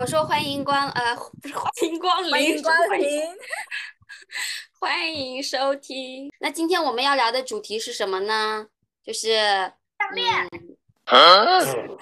我说欢迎光呃不是欢迎光临，欢迎光欢迎临。欢迎收听。那今天我们要聊的主题是什么呢？就是项链。今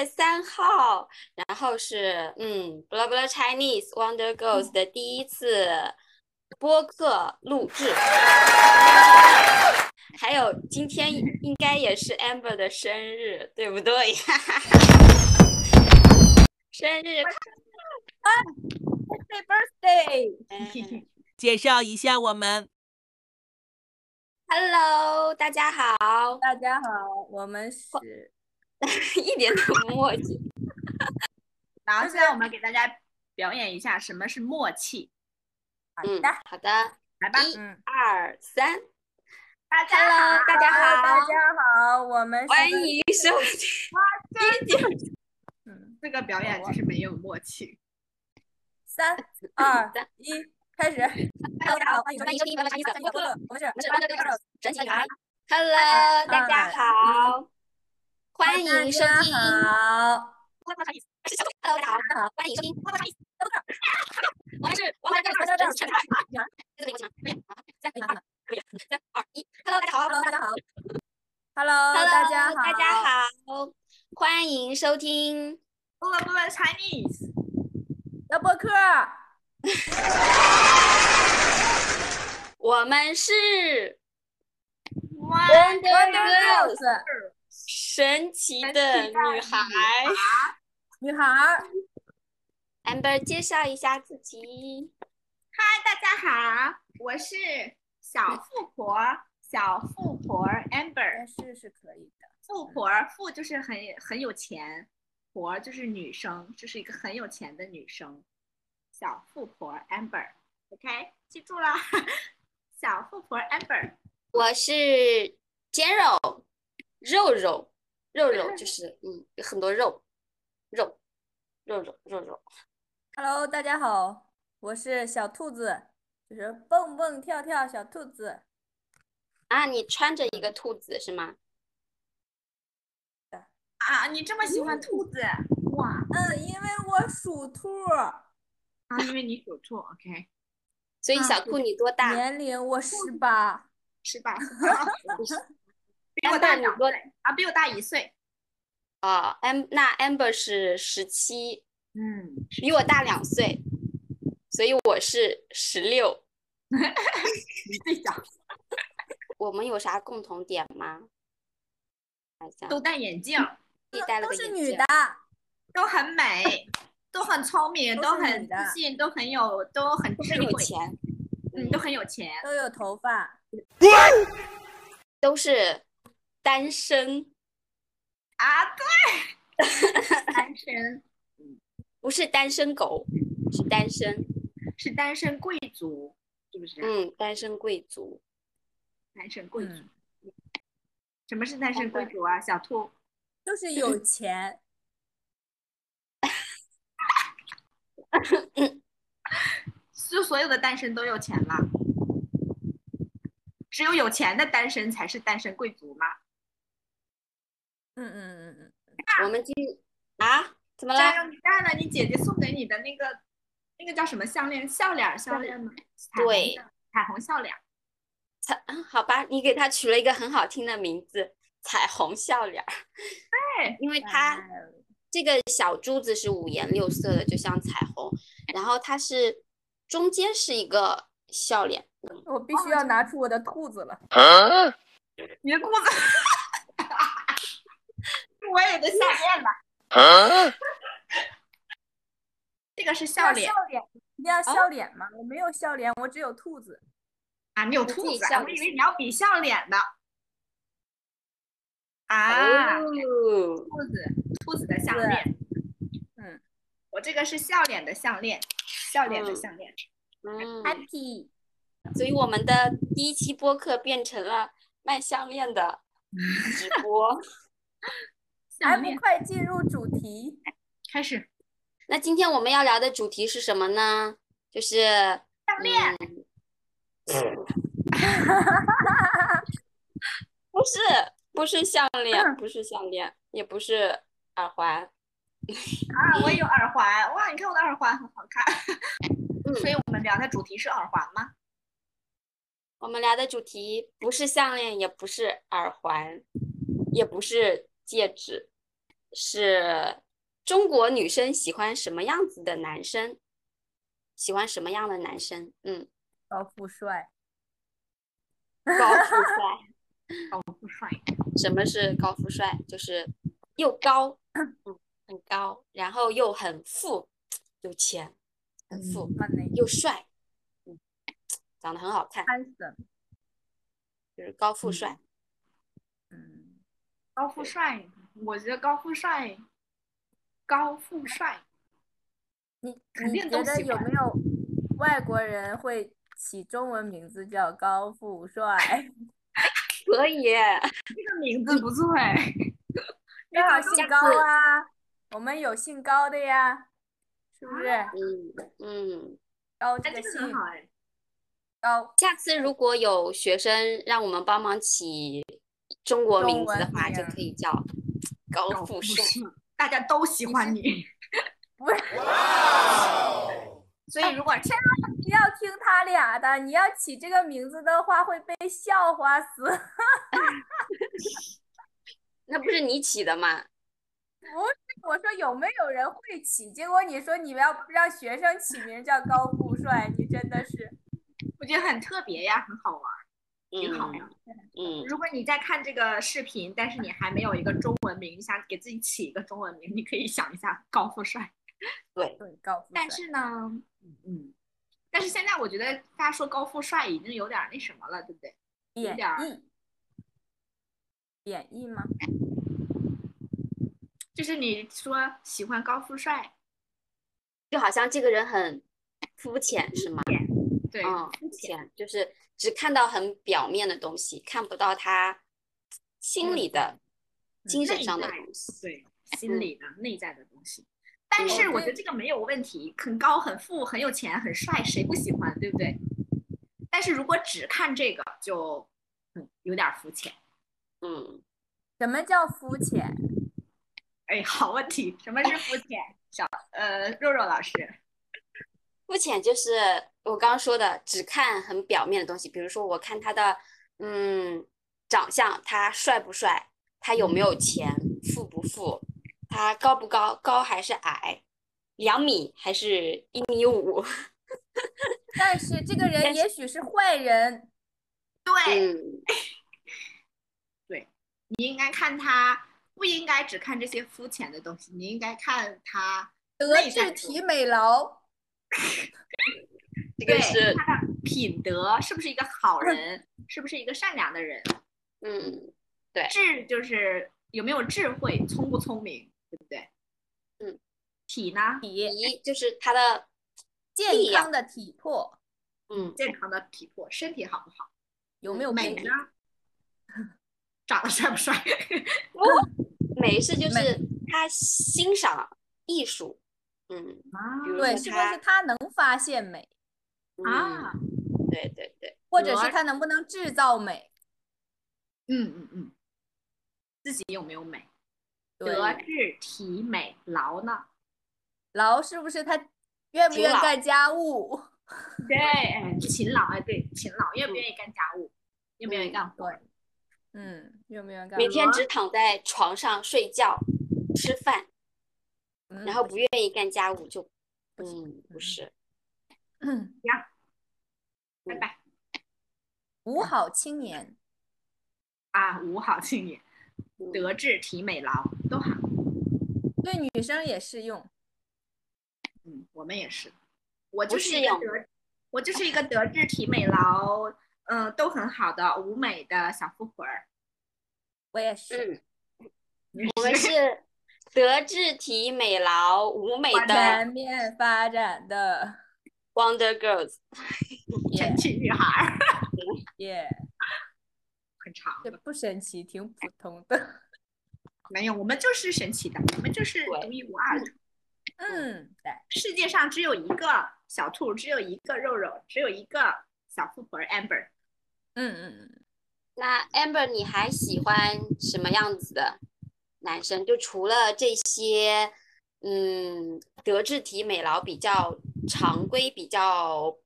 月三号，然后是嗯，blah blah Chinese Wonder Girls 的第一次播客录制，还有今天应该也是 Amber 的生日，对不对？生日 Happy birthday！嗯介绍一下我们，，Hello，大家好，大家好，我们是 一点都不默契。然后现在我们给大家表演一下什么是默契，嗯好的，，好的，来吧。一嗯二三大，Hello，大家 Hello，大，家好，我们欢迎收听。嗯，这个表演就是没有默契。三二一，开始。Hello，大家好，欢迎收听收听欢迎收听播客，我们是我们是 Girls 神奇的女孩神奇的。Hello，大家嗯好，欢迎收听。Hello，大家好，大家好，欢迎收听。欢迎收听我们是 Wonder Girls 神奇的女孩。这个没有什么，可以，好，再可以了。可以，三二一，Hello，大家好 Hello，大家好。Hello，大家好，大家。好，欢迎收听。不了不了 Chinese，的播客，我们是，Wonder Girls 神奇的女孩。女孩儿。Amber 介绍一下自己。嗨，大家好，我是小富婆，小富婆 Amber，是是可以的。富婆富就是很很有钱，婆就是女生，就是一个很有钱的女生，小富婆 Amber，OK，、记住了，小富婆 Amber，我是煎肉，肉肉，肉肉就 是嗯，有很多肉，肉，肉肉肉肉。Hello，大家好，我是小兔子，就是蹦蹦跳跳小兔子。啊，你穿着一个兔子是吗？啊，你这么喜欢兔子，哇，嗯，因为我属兔，啊，因为你属兔，OK，所以啊小兔你多大？年龄我十八。是吧？比我大两岁啊，比我大一岁。啊，am 那 Amber 是十七，嗯，比我大两岁，所以我是十六。你最小，我们有啥共同点吗？都戴眼镜，都是女的，都很美，都很聪明，都都很自信，都很有，都很都很有，钱，嗯，都很有钱。都有头发。都是单身，啊，对，单身不是单身狗，是单身。是单身贵族，是不是？嗯，单身贵族。单身贵族。嗯，什么是单身贵族啊？小兔，就是 有钱。就所有的单身都有钱了，只有有钱的单身才是单身贵族吗？嗯嗯嗯嗯我们今啊，怎么了？加油你带了你姐姐送给你的那个那个叫什么项链？笑脸儿项链吗？对，彩虹笑脸。彩，啊好吧，你给它取了一个很好听的名字——彩虹笑脸。对，嗯。因为它这个小珠子是五颜六色的，就像彩虹，然后它是中间是一个笑脸。我必须要拿出我的兔子了。你的兔子，我也的项链吧。这个是笑脸笑脸，一定要笑脸吗？我没有笑脸，我只有兔子。啊，你有兔子我以为你要比笑脸的。啊，哦，兔子，兔子的项链。嗯我这个是笑脸的项链，笑脸的嗯项链。嗯，，happy。所以我们的第一期播客变成了卖项链的直播。还不。快进入主题？开始那今天我们要聊的主题是什么呢？就是项链。嗯 不是，不是项链，不是项链，也不是耳环。啊，我有耳环，哇，你看我的耳环很好看。所以我们聊的主题是耳环吗？我们聊的主题不是项链，也不是耳环，也不是戒指，是中国女生喜欢什么样子的男生？喜欢什么样的男生？嗯，高富帅，高富帅。高富帅，什么是高富帅？就是又高，嗯，很高，然后又很富，有钱，很富，又帅，嗯，长得很好看，，handsome，就是高富帅。嗯，高富帅，我觉得高富帅，高富帅，你肯你觉得定都喜欢有没有外国人会起中文名字叫高富帅？可以，这个名字不错哎。正好姓高啊，我们有姓高的呀，是不是？嗯嗯。哎，高这个姓好哎。高，下次如果有学生让我们帮忙起中国名字的话，就可以叫高富帅。大家都喜欢你，不是，所以如果千万不要听他俩的，你要起这个名字的话会被笑话死。那不是你起的吗？不是我说有没有人会起？结果你说你要让学生起名叫高富帅，你真的是我觉得很特别呀，很好玩，挺好呀。嗯，如果你在看这个视频，但是你还没有一个中文名，你想给自己起一个中文名，你可以想一下高富帅。对，对高富帅。但是呢，嗯，但是现在我觉得大家说高富帅已经有点那什么了，对不对？贬义，贬义吗？就是你说喜欢高富帅，就好像这个人很肤浅，是吗？对，嗯，肤肤浅就是只看到很表面的东西，看不到他心里的、精神上的东西。对，心理的、内在的东西。但是我觉得这个没有问题，很高、很富、很有钱、很帅，谁不喜欢，对不对？但是如果只看这个，就嗯有点肤浅。嗯，什么叫肤浅？哎，好问题，什么是肤浅？小呃，肉肉老师，肤浅就是我刚刚说的，只看很表面的东西，比如说我看他的嗯长相，他帅不帅，他有没有钱，富不富，他高不高，高还是矮，两米还是一米五？但是这个 人也许是坏人，对，嗯，你应该看他，不应该只看这些肤浅的东西，你应该看他德智体美劳。对 这个是他的品德是不是一个好人，是不是一个善良的人？嗯对智就是有没有智慧，聪不聪明，对不对？嗯。体呢？体就是他的健康的体魄嗯健康的体魄，身体好不好？有没有美呢？长得帅不帅？美是就是他欣赏艺术，嗯啊对，是不是他能发现美，啊，嗯，对对对，或者是他能不能制造美？嗯嗯嗯，自己有没有美？德智体美劳呢？劳是不是他愿不愿干家务？对，哎，勤劳，哎，对，勤劳，愿不愿意干家务？愿不愿意干活？嗯，愿不愿意干？每天只躺在床上睡觉、吃饭，嗯然后不愿意干家务就，不行嗯，不是，嗯拜拜五好青年，啊，五好青年，嗯德智体美劳都好。对女生也适用。嗯，我们也是，我就是一个德，我就是一个德智体美劳，嗯、都很好的舞美的小富婆儿。我也是，嗯，我们是德智体美劳舞美的全面发展的，Wonder Girls，神奇女孩儿，耶，很长这的。不神奇，挺普通的。没有，我们就是神奇的，我们就是独一无二的。嗯，对，世界上只有一个小兔，只有一个肉肉，只有一个小富婆 Amber。嗯嗯嗯，那 Amber，你还喜欢什么样子的男生？就除了这些，嗯，德智体美劳比较常规、比较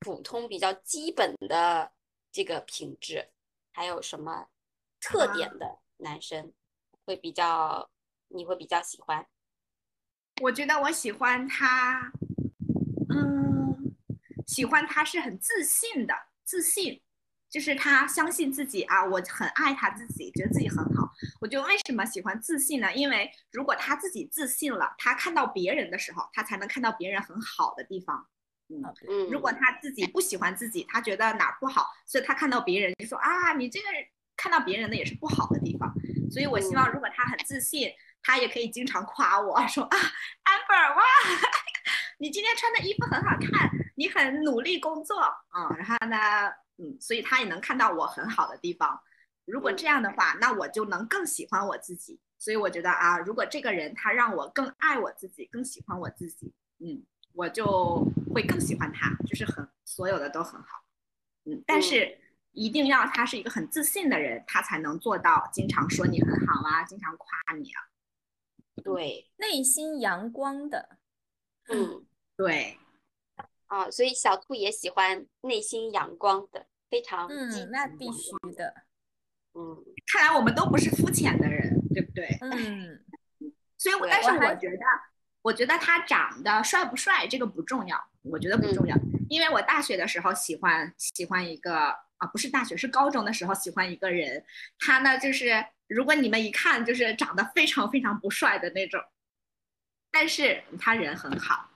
普通、比较基本的这个品质，还有什么特点的男生会比较你会比较喜欢？我觉得我喜欢他，嗯，喜欢他是很自信的，自信，就是他相信自己啊，我很爱他自己，觉得自己很好。我就为什么喜欢自信呢？因为如果他自己自信了，他看到别人的时候，他才能看到别人很好的地方。嗯，嗯，如果他自己不喜欢自己，他觉得哪儿不好，所以他看到别人就说啊，你这个人看到别人的也是不好的地方。所以我希望，如果他很自信，他也可以经常夸我说啊，amber 哇，你今天穿的衣服很好看，你很努力工作，嗯，然后呢，嗯，所以他也能看到我很好的地方。如果这样的话，那我就能更喜欢我自己。所以我觉得啊，如果这个人他让我更爱我自己，更喜欢我自己，嗯，我就会更喜欢他，就是很所有的都很好，嗯，但是一定要他是一个很自信的人，他才能做到经常说你很好啊，经常夸你啊，对，内心阳光的，嗯，对，啊，所以小兔也喜欢内心阳光的，非常嗯，那必须的，嗯。看来我们都不是肤浅的人，对不对？嗯，所以我，但是我觉得，我觉得他长得帅不帅这个不重要，我觉得不重要，因为我大学的时候喜欢喜欢一个啊，不是大学，是高中的时候喜欢一个人，他呢就是如果你们一看就是长得非常非常不帅的那种，但是他人很好，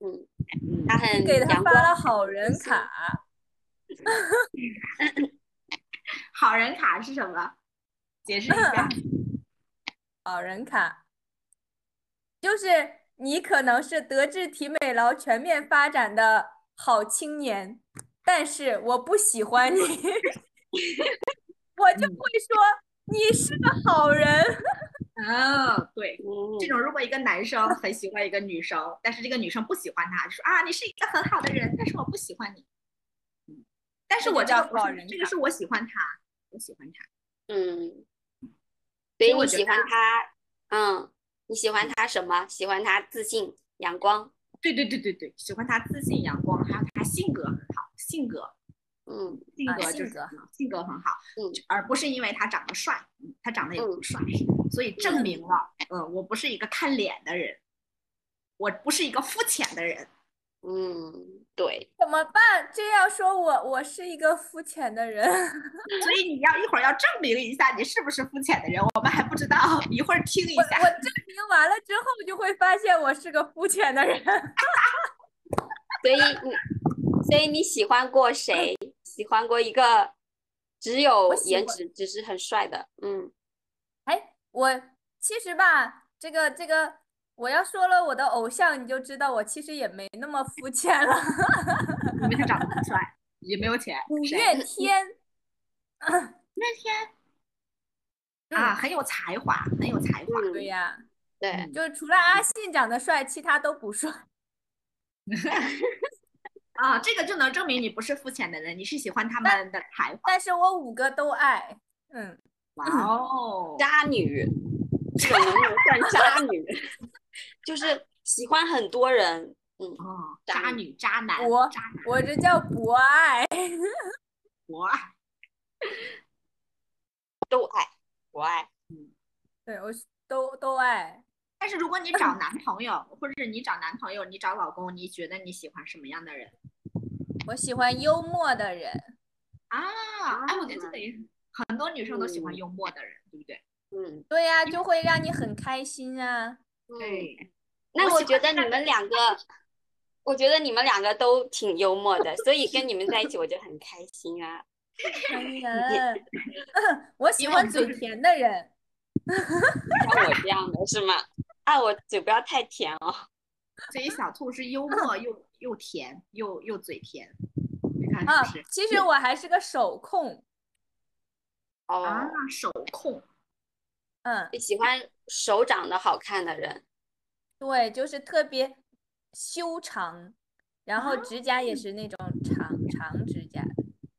嗯，嗯，他很给他发了好人卡，好人卡是什么？解释一下。好人卡，就是你可能是德智体美劳全面发展的好青年，但是我不喜欢你，我就会说你是个好人。哦，对，嗯这种如果一个男生很喜欢一个女生，但是这个女生不喜欢他，就说啊，你是一个很好的人，但是我不喜欢你。嗯，但是我这个不叫好人卡是这个是我喜欢他，我喜欢他。嗯，所以我喜欢他，嗯，你喜欢他什么？喜欢他自信、阳光，对对对对对，喜欢他自信、阳光，还有他性格很好，性格嗯啊性格就是性格很好性格很好，嗯而不是因为他长得帅，嗯他长得也不嗯帅，所以证明了，嗯，我不是一个看脸的人，我不是一个肤浅的人。嗯，对，怎么办？这样说我我是一个肤浅的人，所以你要一会儿要证明一下你是不是肤浅的人，我们还不知道，一会儿听一我下。我证明完了之后就会发现我是个肤浅的人。所以你，所以你喜欢过谁？喜欢过一个只有颜值，只是很帅的，嗯哎，我其实吧，这个这个，我要说了我的偶像，你就知道我其实也没那么肤浅了。因为他长得不帅，也没有钱。谁五月天，五月天啊，很有才华，很有才华。嗯，对呀，对，嗯就是除了阿信长得帅，其他都不帅。啊，这个就能证明你不是肤浅的人，你是喜欢他们的才华。但是我五个都爱。嗯，哇哦，渣女，这个能不能算渣女？就是喜欢很多人，嗯，哦，渣渣女、渣男、我渣男，我这叫博爱。博爱。都爱，博爱，嗯对我都都爱。但是如果你找男朋友，或者是你找男朋友，你找老公，你觉得你喜欢什么样的人我喜欢幽默的人。啊？哎，我觉得这个也是很多女生都喜欢嗯幽默的人，对不对？嗯对呀、就会让你很开心啊。嗯。对，那我觉得你们两个，我觉得你们两个都挺幽默的，所以跟你们在一起我就很 开心啊。我喜欢嘴甜的人。像我这样的是吗？啊，我嘴不要太甜哦。所以小兔是幽默又又甜又又嘴甜，你看啊是不是？，其实我还是个手控。哦，啊，手控。嗯，喜欢手长得好看的人。对，就是特别修长，然后啊指甲也是那种长长指甲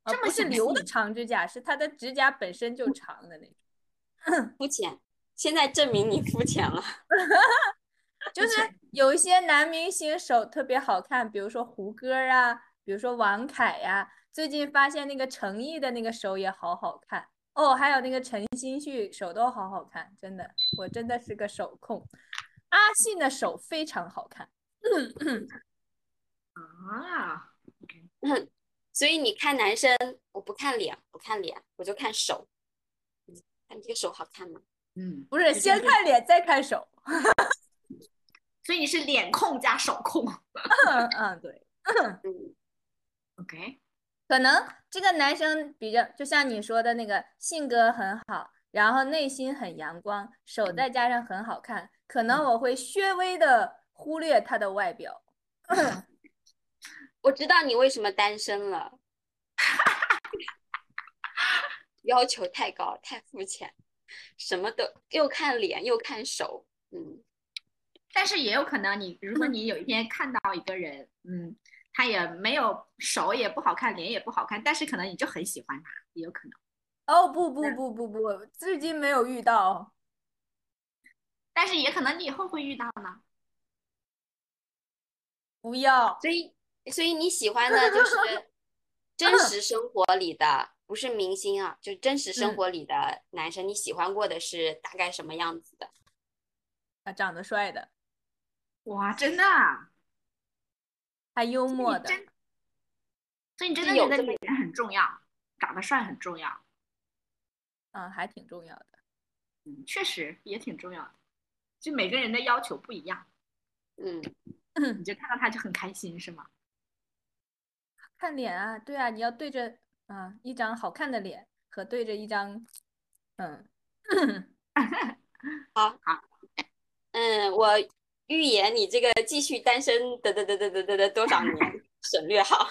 这么不是留的长指甲，是他的指甲本身就长的那种。肤浅，现在证明你肤浅了。就是有一些男明星手特别好看，比如说胡歌啊，比如说王凯呀、最近发现那个陈毅的那个手也好好看哦，还有那个陈星旭手都好好看，真的，我真的是个手控。阿信的手非常好看，啊，所以你看男生，我不看脸，不看脸，我就看手。嗯，看你这个手好看吗？嗯，不是先看脸再看手。所以你是脸控加手控 嗯嗯，对，嗯，，OK，可能这个男生比较，就像你说的那个性格很好，然后内心很阳光，手再加上很好看，可能我会略微的忽略他的外表。我知道你为什么单身了。要求太高，太肤浅，什么都又看脸又看手，嗯，但是也有可能你，如果你有一天看到一个人，嗯，他也没有手也不好看，脸也不好看，但是可能你就很喜欢他，也有可能。哦不不不不不，至今没有遇到。但是也可能你以后会遇到呢。不要，所以所以你喜欢的就是 真实生活里的，不是明星啊，就真实生嗯活里的男生，你喜欢过的是大概什么样子的？他，长得帅的，哇，真的啊？还幽默的，所以你真的觉得脸很重要，长得帅很重要。嗯，还挺重要的。嗯，确实也挺重要的。就每个人的要求不一样，嗯，你就看到他就很开心，是吗？看脸啊，对啊，你要对着啊一张好看的脸和对着一张，嗯，好好嗯，我预言你这个继续单身得得得得得得得多少年，省略号。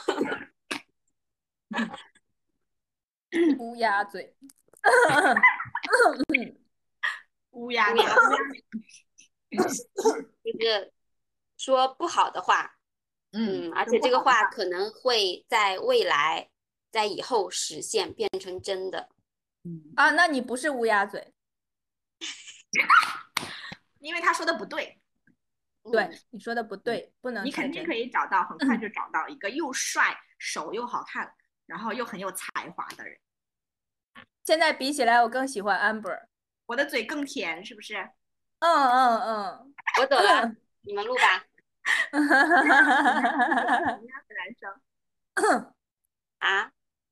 乌鸦嘴。乌鸦乌鸦就是说不好的话，嗯，而且这个话可能会在未来，在以后实现变成真的。嗯，啊，那你不是乌鸦嘴，因为他说的不对，嗯对，你说的不对，不能你肯定可。以找到，很快就找到一个又帅、手又好看，然后又很有才华的人。现在比起来，我更喜欢 Amber。我的嘴更甜，是不是？嗯嗯嗯我走了，你们录吧。嗯。什么样的男生？啊，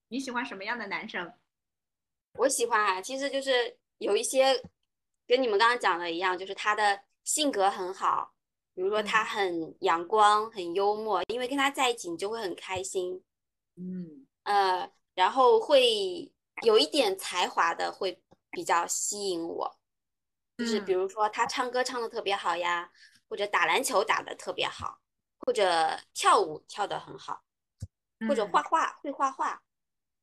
你喜欢什么样的男生？我喜欢啊，其实就是有一些跟你们刚刚讲的一样，就是他的性格很好，比如说他很阳光、很幽默，因为跟他在一起你就会很开心。嗯呃，然后会有一点才华的会比较吸引我，就是比嗯如说他唱歌唱的特别好呀，或者打篮球打的特别好，或者跳舞跳的很好，或者嗯画画会画画，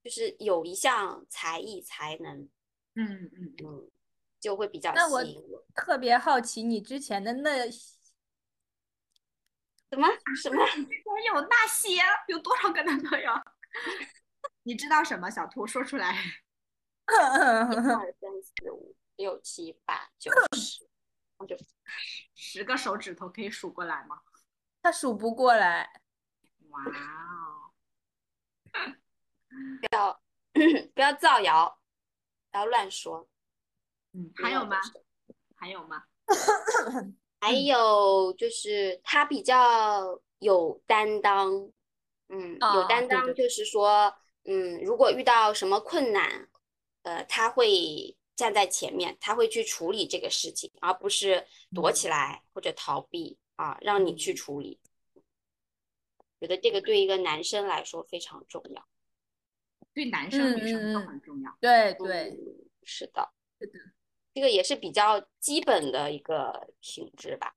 就是有一项才艺才能，嗯嗯，嗯，就会比较那我吸引我。特别好奇你之前的那什么什么？我有 那些有多少个男朋友？你知道什么？小兔说出来。一二三四五六七八九十，十个手指头可以数过来吗？他数不过来。哇哦！不要 不要造谣，不要乱说。嗯，还有吗？还有吗？还有就是他比较有担当，嗯，有啊担当，就是说，嗯，如果遇到什么困难，呃，他会站在前面，他会去处理这个事情，而不是躲起来或者逃避啊，让你去嗯处理。觉得这个对一个男生来说非常重要。对男生、嗯女生都很重要。对对，嗯，是的，是的，这个也是比较基本的一个品质吧。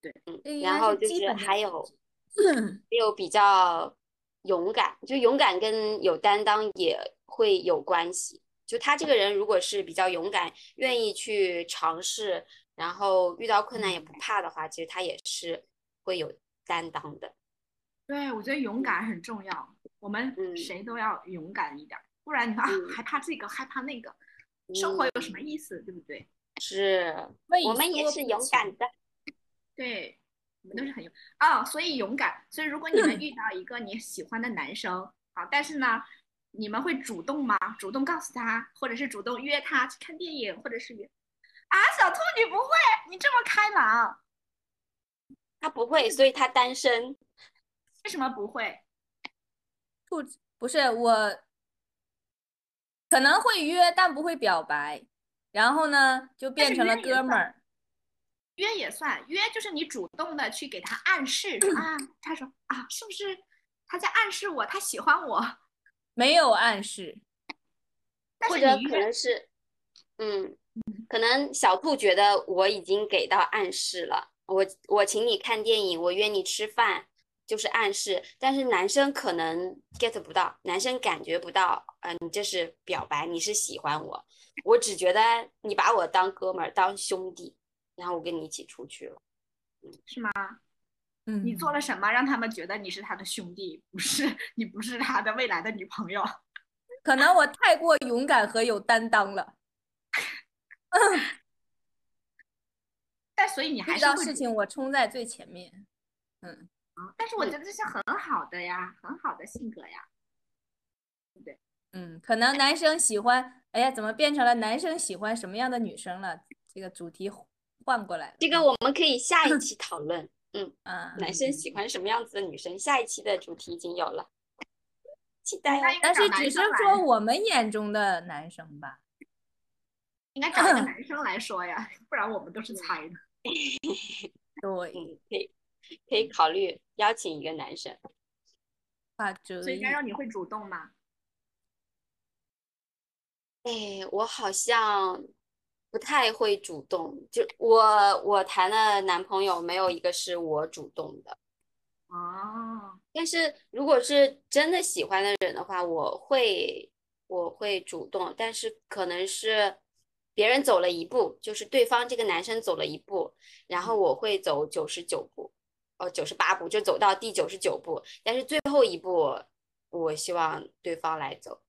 对嗯，应然后就是还有。嗯 也有比较勇敢，就勇敢跟有担当也会有关系。就他这个人如果是比较勇敢，愿意去尝试然后遇到困难也不怕的话，其实他也是会有担当的。对，我觉得勇敢很重要，我们嗯谁都要勇敢一点儿，不然你说啊嗯 害怕这个害怕那个，生活有什么意思，对不对？是，我们也是勇敢的。对，我们都是很勇啊、所以勇敢。所以如果你们遇到一个你喜欢的男生啊，但是呢，你们会主动吗？主动告诉他，或者是主动约他去看电影，或者是约啊，小兔你不会，你这么开朗，他不会，所以他单身。为什么不会？兔子不是我，可能会约，但不会表白。然后呢，就变成了哥们儿。约也算，约就是你主动的去给他暗示 啊，他说啊，是不是他在暗示我，他喜欢我？没有暗示，或者可能是，嗯，可能小兔觉得我已经给到暗示了，我我请你看电影，我约你吃饭，就是暗示。但是男生可能 get 不到，男生感觉不到，呃，你这是表白，你是喜欢我，我只觉得你把我当哥们儿，当兄弟，然后我跟你一起出去了。是吗？嗯，你做了什么让他们觉得你是他的兄弟，不是你不是他的未来的女朋友？可能我太过勇敢和有担当了，但所以你还是会主到事情我冲在最前面。嗯，动，但是我觉得这是很好的呀，很好的性格呀。对嗯，可能男生喜欢，哎呀，怎么变成了男生喜欢什么样的女生了？这个主题换过来了。这个我们可以下一期讨论。嗯啊，男生喜欢什么样子的女生？下一期的主题已经有了，期待哦。那应该找但是只是说我们眼中的男生吧。应该找一个男生来说呀，不然我们都是猜的。对，嗯，可以可以考虑邀请一个男生。画折翼所以该。让你会主动吗？哎，我好像不太会主动，就我我谈的男朋友没有一个是我主动的。哦，但是如果是真的喜欢的人的话，我会我会主动，但是可能是别人走了一步，就是对方这个男生走了一步，然后我会走九十九步，哦，九十八步，就走到第九十九步，但是最后一步，我希望对方来走。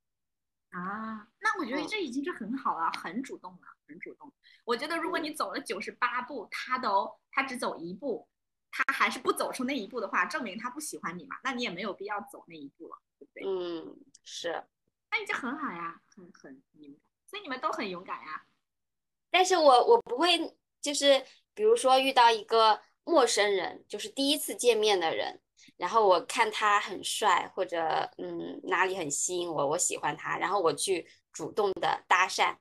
啊，那我觉得嗯这已经是很好了，很主动了，很主动。我觉得如果嗯你走了九十八步，他都他只走一步，他还是不走出那一步的话，证明他不喜欢你嘛，那你也没有必要走那一步了，对不对？嗯，是。那你这很好呀，很很勇敢，所以你们都很勇敢呀。但是我我不会，就是比如说遇到一个陌生人，就是第一次见面的人，然后我看他很帅，或者嗯哪里很吸引我，我喜欢他，然后我去主动的搭讪，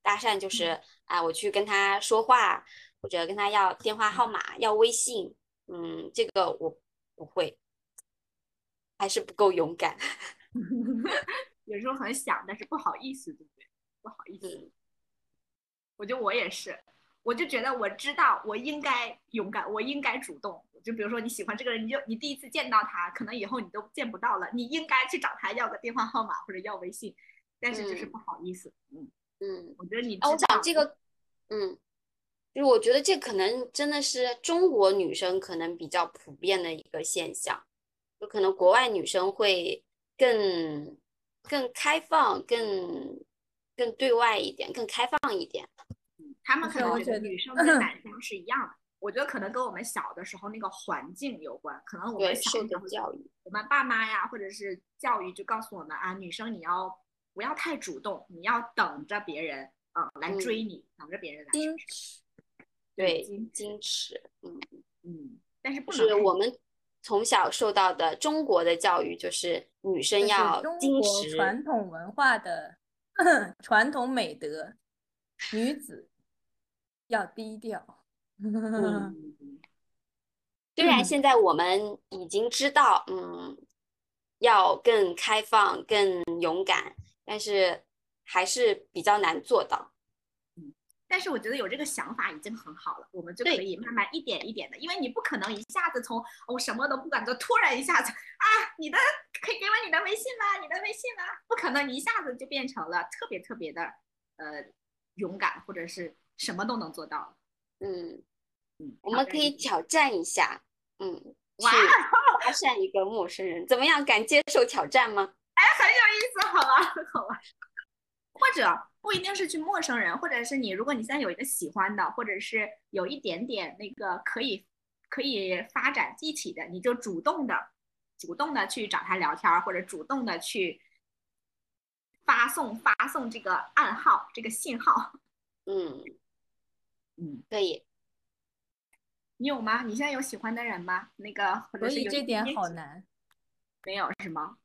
搭讪就是啊，我去跟他说话，或者跟他要电话号码，要微信，嗯，这个我不会，还是不够勇敢，有时候很想，但是不好意思，对不对？不好意思。嗯。我觉得我也是，我就觉得我知道我应该勇敢，我应该主动。就比如说你喜欢这个人，你就你第一次见到他，可能以后你都见不到了，你应该去找他要个电话号码或者要微信，但是就是嗯不好意思。嗯，嗯。我觉得你啊，我知道讲这个，嗯，就是我觉得这可能真的是中国女生可能比较普遍的一个现象，就可能国外女生会更更开放、更更对外一点、更开放一点。他们可能觉得是我觉得女生跟男生是一样的。我觉得可能跟我们小的时候那个环境有关，可能我，们小受的时候的教育，我们爸妈呀，或者是教育就告诉我们啊，女生你要不要太主动，你要等着别人啊、呃来追你，等着别人来矜上持，对，矜矜持，嗯，嗯，但是不能太是我们从小受到的中国的教育，就是女生要中矜国持，传统文化的 传统美德，女子要低调。嗯虽然嗯现在我们已经知道，嗯，要更开放、更勇敢，但是还是比较难做到。但是我觉得有这个想法已经很好了，我们就可以慢慢一点一点的，因为你不可能一下子从我、什么都不敢做，突然一下子啊，你的可以给我你的微信吗？你的微信吗？不可能，一下子就变成了特别特别的呃勇敢，或者是什么都能做到。嗯，嗯，我们可以挑挑战一下，嗯，去哇 搭讪一个陌生人，怎么样？敢接受挑战吗？哎很有意思，好玩 好玩。或者不一定是去陌生人，或者是你，如果你现在有一个喜欢的，或者是有一点点那个可以可以发展一起的，你就主动的主动的去找他聊天儿，或者主动的去发送发送这个暗号这个信号。嗯，嗯，可以。你有吗？你现在有喜欢的人吗？那个或者所以这点好难。没有是吗？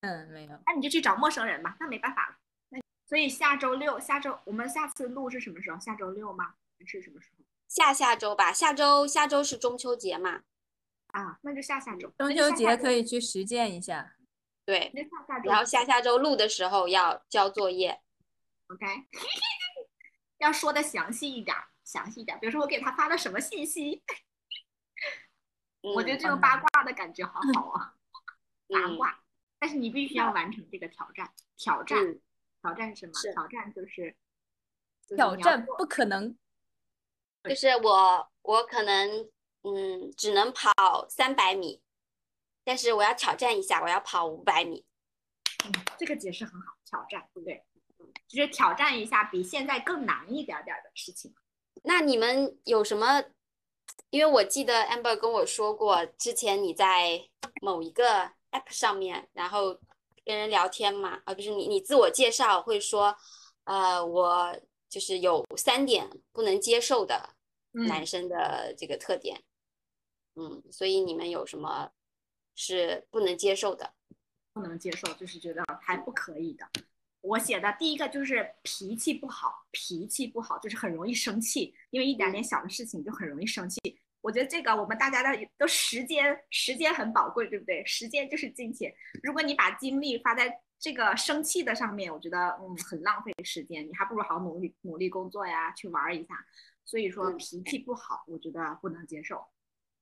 嗯，没有。那你就去找陌生人吧，那没办法了。那所以下周六，下周我们下次录是什么时候？下周六吗？还是什么时候？下下周吧，下周下周是中秋节嘛？啊，那就下下周。中秋节可以去实践一下。对，那下下周。然后下下周录的时候要交作业。OK，要说的详细一点儿，详细一点儿。比如说我给他发了什么信息，我觉得嗯这种八卦的感觉好好啊，八嗯卦。但是你必须要完成这个挑战，挑战，嗯挑战是什么？挑战就是就是挑战不可能。就是我我可能嗯只能跑三百米，但是我要挑战一下，我要跑五百米。嗯，这个解释很好，挑战，对不对？就是挑战一下比现在更难一点儿点儿的事情。那你们有什么？因为我记得 Amber 跟我说过，之前你在某一个 app 上面，然后跟人聊天嘛，啊，不是你你自我介绍会说，呃，我就是有三点不能接受的男嗯，生的这个特点，嗯，所以你们有什么是不能接受的？不能接受，就是觉得还不可以的。我写的第一个就是脾气不好，脾气不好就是很容易生气，因为一点点小的事情就很容易生气。我觉得这个我们大家的都时间，时间很宝贵，对不对？时间就是金钱。如果你把精力花在这个生气的上面，我觉得嗯很浪费时间，你还不如好好努力努力工作呀，去玩儿一下。所以说嗯脾气不好，我觉得不能接受。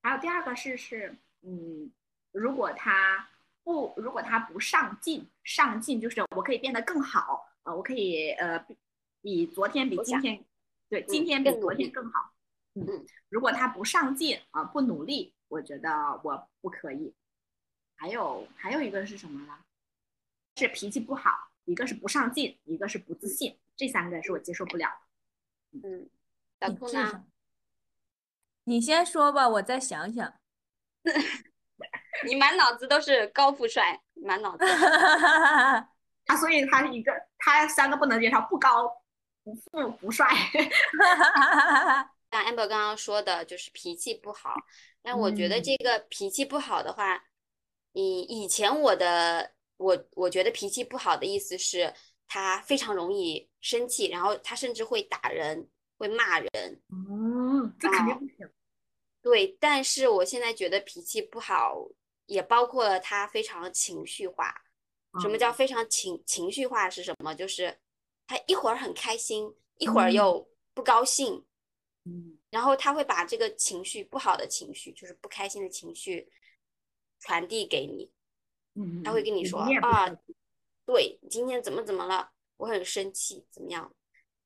还有第二个是是嗯，如果他不，如果他不上进，上进就是我可以变得更好，呃，我可以呃比比昨天比今天，对，嗯今天比昨天更好。嗯嗯，如果他不上进啊、不努力，我觉得我不可以。还有还有一个是什么呢？是脾气不好，一个是不上进，一个是不自信，这三个是我接受不了的。嗯，小你兔呢？你先说吧，我再想想。你满脑子都是高富帅，满脑子。啊，所以他是一个，他三个不能接受，不高、不富、不帅。像 Amber 刚刚说的，就是脾气不好。那我觉得嗯这个脾气不好的话，以以前我的我我觉得脾气不好的意思是他非常容易生气，然后他甚至会打人，会骂人。嗯，这肯定不行。对，但是我现在觉得脾气不好，也包括了他非常情绪化。什么叫嗯非常情情绪化是什么？就是他一会儿很开心，一会儿嗯又不高兴。嗯然后他会把这个情绪不好的情绪，就是不开心的情绪传递给你。嗯，他会跟你说啊对，今天怎么怎么了？我很生气，怎么样？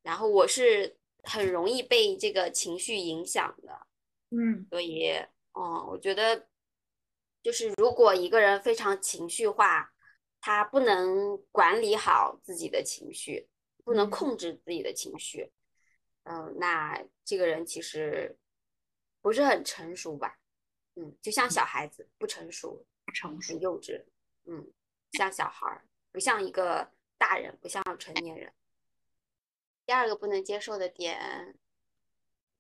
然后我是很容易被这个情绪影响的，嗯所以，嗯，我觉得就是如果一个人非常情绪化，他不能管理好自己的情绪，不能嗯控制自己的情绪，嗯，那这个人其实不是很成熟吧？嗯，就像小孩子不成熟，成熟很。幼稚，嗯，像小孩儿，不像一个大人，不像成年人。第二个不能接受的点，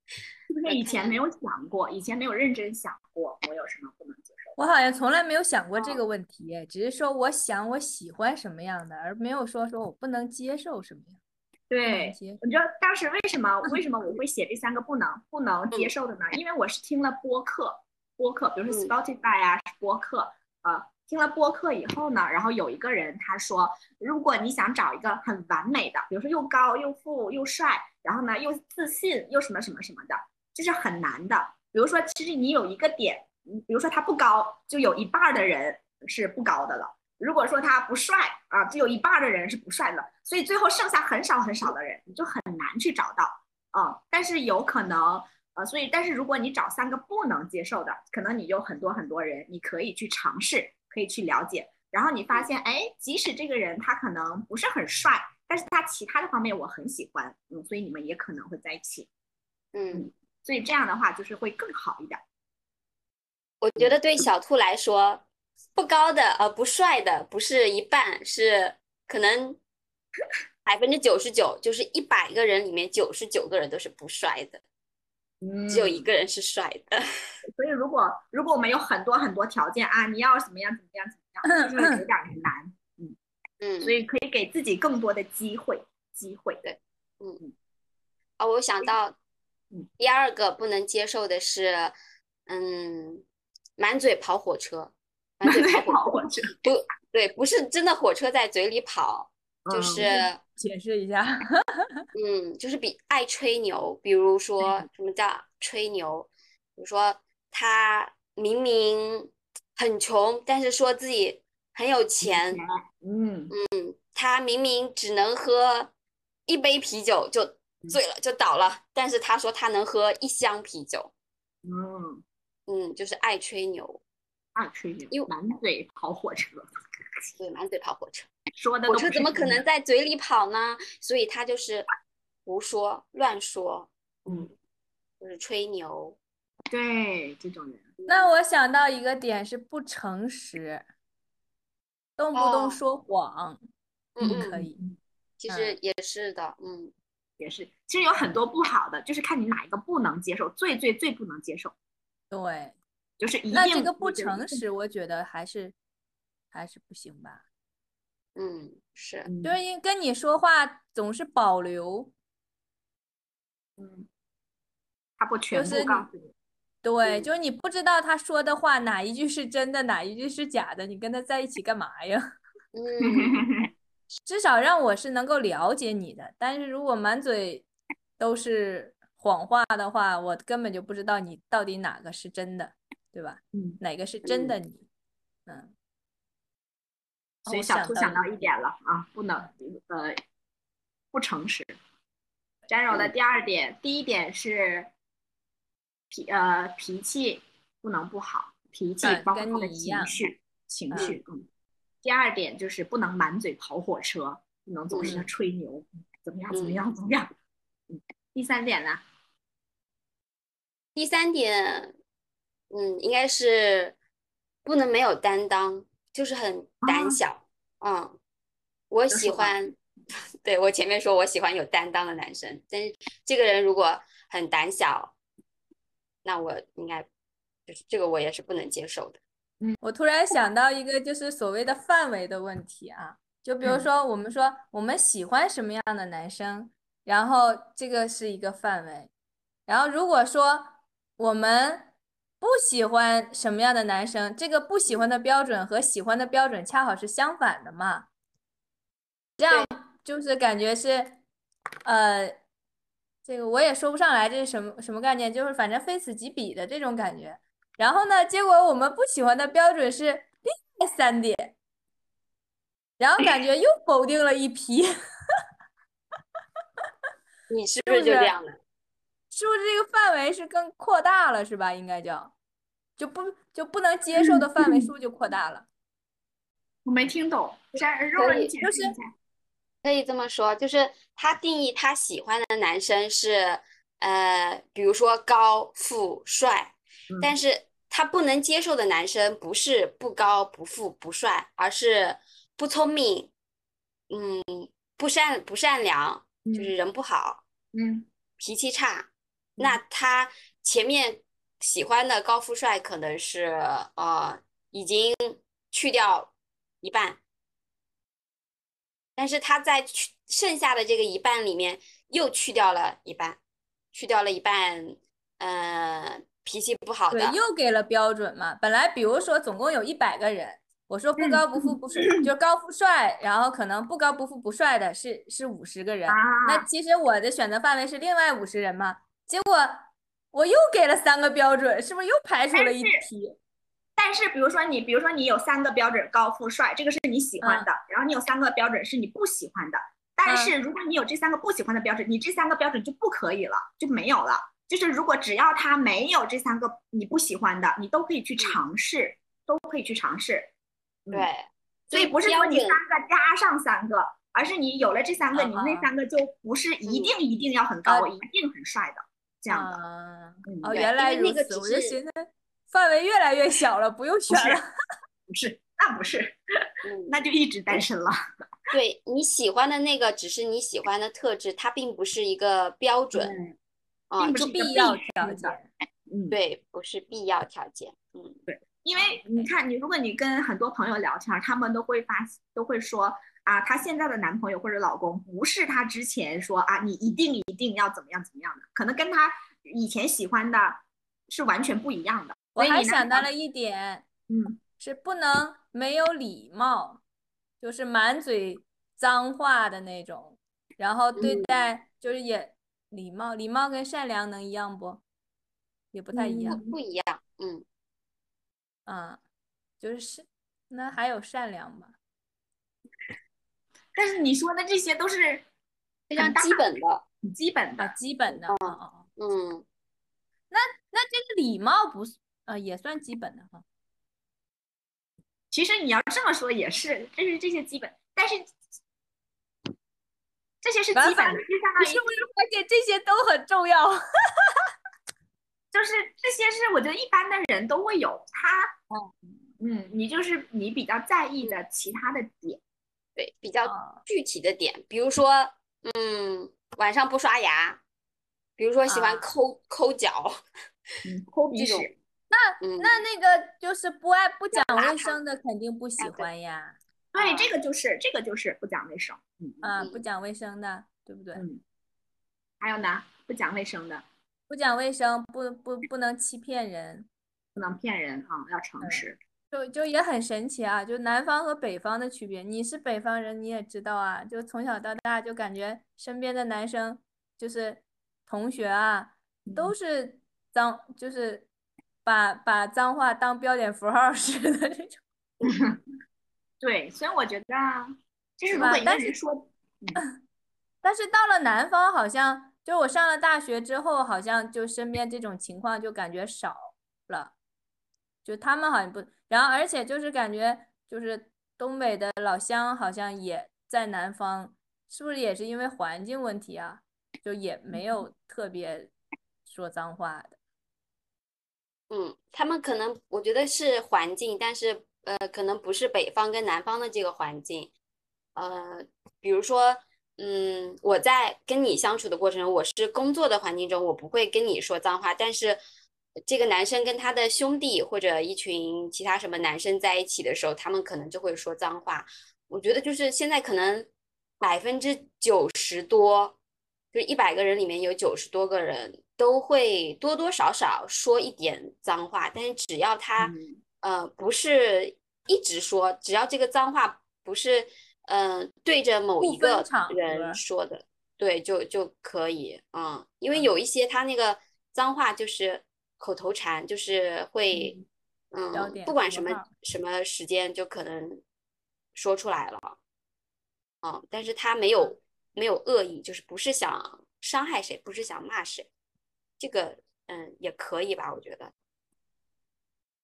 是不是以前没有想过？以前没有认真想过，我有什么不能接受？我好像从来没有想过这哦个问题，只是说我想我喜欢什么样的，而没有说说我不能接受什么样。对，接你知道当时为什么为什么我 会写这三个不能不能接受的呢？因为我是听了播客，播客，比如说嗯 Spotify 啊，播客，呃，听了播客以后呢，然后有一个人他说，如果你想找一个很完美的，比如说又高又富又帅，然后呢又自信又什么什么什么的，这是很难的。比如说，其实你有一个点，嗯比如说他不高，就有一半儿的人是不高的了。如果说他不帅啊，就有一半儿的人是不帅的，所以最后剩下很少很少的人，你就很难去找到。啊，但是有可能，呃，所以，但是如果你找三个不能接受的，可能你有很多很多人，你可以去尝试，可以去了解，然后你发现，哎，即使这个人他可能不是很帅，但是他其他的方面我很喜欢，嗯，所以你们也可能会在一起，嗯，所以这样的话就是会更好一点。我觉得对小兔来说，不高的呃不帅的不是一半，是可能百分之九十九，就是一百个人里面九十九个人都是不帅的，嗯只有一个人是帅的。所以如果如果我们有很多很多条件啊，你要怎么样怎么样怎么样，就会有点难，嗯嗯，所以可以给自己更多的机会，机会。对，哦，我想到嗯第二个不能接受的是，嗯，满嘴跑火车，满嘴跑跑火车，不对，不是真的火车在嘴里跑，就是解释一下。嗯，就是比爱吹牛，比如说嗯什么叫吹牛？比如说他明明很穷，但是说自己很有钱，嗯。嗯他明明只能喝一杯啤酒就醉了，就倒了，但是他说他能喝一箱啤酒，嗯，嗯，就是爱吹牛，爱吹牛因为，满嘴跑火车，对，满嘴跑火车，说的都火车怎么可能在嘴里跑呢？所以他就是胡说乱说，嗯，就是吹牛。对这种人，那我想到一个点是不诚实，动不动哦说谎，嗯不可嗯，以。其实也是的，嗯。也是，其实有很多不好的，就是看你哪一个不能接受，最最最不能接受，对，就是一定那这个不诚实，我觉得还是还是不行吧。嗯，是，嗯就是因跟你说话总是保留，嗯，他不全就是部告诉你，对，嗯就是你不知道他说的话哪一句是真的，哪一句是假的，你跟他在一起干嘛呀？嗯，至少让我是能够了解你的，但是如果满嘴都是谎话的话，我根本就不知道你到底哪个是真的，对吧？嗯，哪个是真的你？嗯，所以我想小兔想到到一一点了啊，不能呃不诚实。詹柔的嗯第二点，第一点是脾呃脾气不能不好，脾气包括他的情绪情嗯绪嗯。第二点就是不能满嘴跑火车，不能总是嗯吹牛，怎么样怎么嗯样怎么样。嗯，第三点呢？第三点，嗯，应该是不能没有担当，就是很胆啊小。嗯，我喜欢，对，我前面说我喜欢有担当的男生，但是这个人如果很胆小，那我应该就是这个我也是不能接受的。嗯我突然想到一个，就是所谓的范围的问题啊，就比如嗯说我们说我们喜欢什么样的男生，然后这个是一个范围，然后如果说我们不喜欢什么样的男生，这个不喜欢的标准和喜欢的标准恰好是相反的嘛，这样就是感觉是，呃，这个我也说不上来这是什么什么概念，就是反正非此即彼的这种感觉。然后呢，结果我们不喜欢的标准是另外三点，然后感觉又否定了一批，你是不是就是这样的？是不是这个范围是更扩大了，是吧？应该叫，就不就不能接受的范围是不是就扩大了？我没听懂，就是释一下。可以这么说，就是他定义他喜欢的男生是，呃，比如说高富帅，但嗯是他不能接受的男生不是不高不富不帅，而是不聪明，嗯，不善不善良，就是人不好，嗯脾气差。那他前面喜欢的高富帅可能是呃已经去掉一半，但是他在去剩下的这个一半里面又去掉了一半，去掉了一半，呃，脾气不好对，的，又给了标准嘛。本来比如说总共有一百个人，我说不高不富不帅，就高富帅，然后可能不高不富不帅的是是五十个人。那啊，其实我的选择范围是另外五十人嘛，结果我又给了三个标准，是不是又排除了一批？但是比如说你，比如说你有三个标准高富帅，这个是你喜欢的，然后你有三个标准是你不喜欢的，但是如果你有这三个不喜欢的标准，你这三个标准就不可以了，就没有了。就是如果只要他没有这三个你不喜欢的，你都可以去尝试，都可以去尝试。嗯。对，所以不是说你三个加上三个，而是你有了这三个，你那啊三个就不是一定一定要很高，一定很帅的这样的。啊嗯哦，原来如此，我就寻思范围越来越小了，不用选是了。不是，那不是，嗯，那就一直单身了。对你喜欢的那个只是你喜欢的特质，它并不是一个标准并不是必要条件。嗯，对，不是必要条件。嗯，对因为你看，你如果你跟很多朋友聊天儿，他们都会发都会说啊，她现在的男朋友或者老公不是她之前说啊，你一定一定要怎么样怎么样的，可能跟她以前喜欢的是完全不一样的。我还想到了一点，嗯，是不能没有礼貌，就是满嘴脏话的那种，然后对嗯待就是也礼貌，礼貌跟善良能一样不？也不太一样，不一样。嗯，嗯，就是是那还有善良吧？但是你说的这些都是非常基本的。基本啊，的。基本的，哦哦哦，嗯，那那这个礼貌不是呃也算基本的哈？其实你要这么说也是，这是这些基本，但是这些是基本的，反就相当于是我就发现这些都很重要。就是这些是我觉得一般的人都会有，他哦嗯，你就是你比较在意的其他的点，对，比较啊具体的点，比如说，嗯，晚上不刷牙，比如说喜欢啊。抠抠脚，嗯，抠鼻屎，嗯，那。那个就是不爱不讲卫生的，肯定不喜欢呀。对，啊这个就是这个就是不讲卫生，嗯不讲卫生的，对不对？嗯，还有呢，不讲卫生的，不讲卫生，不不不能欺骗人，不能骗人啊，要诚嗯实，就就也很神奇啊。就南方和北方的区别，你是北方人，你也知道啊。就从小到大就感觉身边的男生就是同学啊，都嗯是脏，就是把把脏话当标点符号 似的这种。对，所以我觉得啊就是吧但是人说，但是到了南方，好像就我上了大学之后，好像就身边这种情况就感觉少了，就他们好像不，然后而且就是感觉就是东北的老乡好像也在南方，是不是也是因为环境问题啊？就也没有特别说脏话的。嗯，他们可能我觉得是环境，但是呃，可能不是北方跟南方的这个环境。呃，比如说，嗯，我在跟你相处的过程中，我是工作的环境中，我不会跟你说脏话，但是这个男生跟他的兄弟或者一群其他什么男生在一起的时候，他们可能就会说脏话。我觉得就是现在可能百分之九十多，就一百个人里面有九十多个人都会多多少少说一点脏话，但是只要他嗯。呃不是一直说，只要这个脏话不是呃对着某一个人说的，对，就就可以，嗯，因为嗯。有一些他那个脏话就是口头禅，就是会，嗯，不管什么什么时间就可能说出来了，嗯，但是他没有没有恶意，就是不是想伤害谁，不是想骂谁，这个嗯也可以吧，我觉得。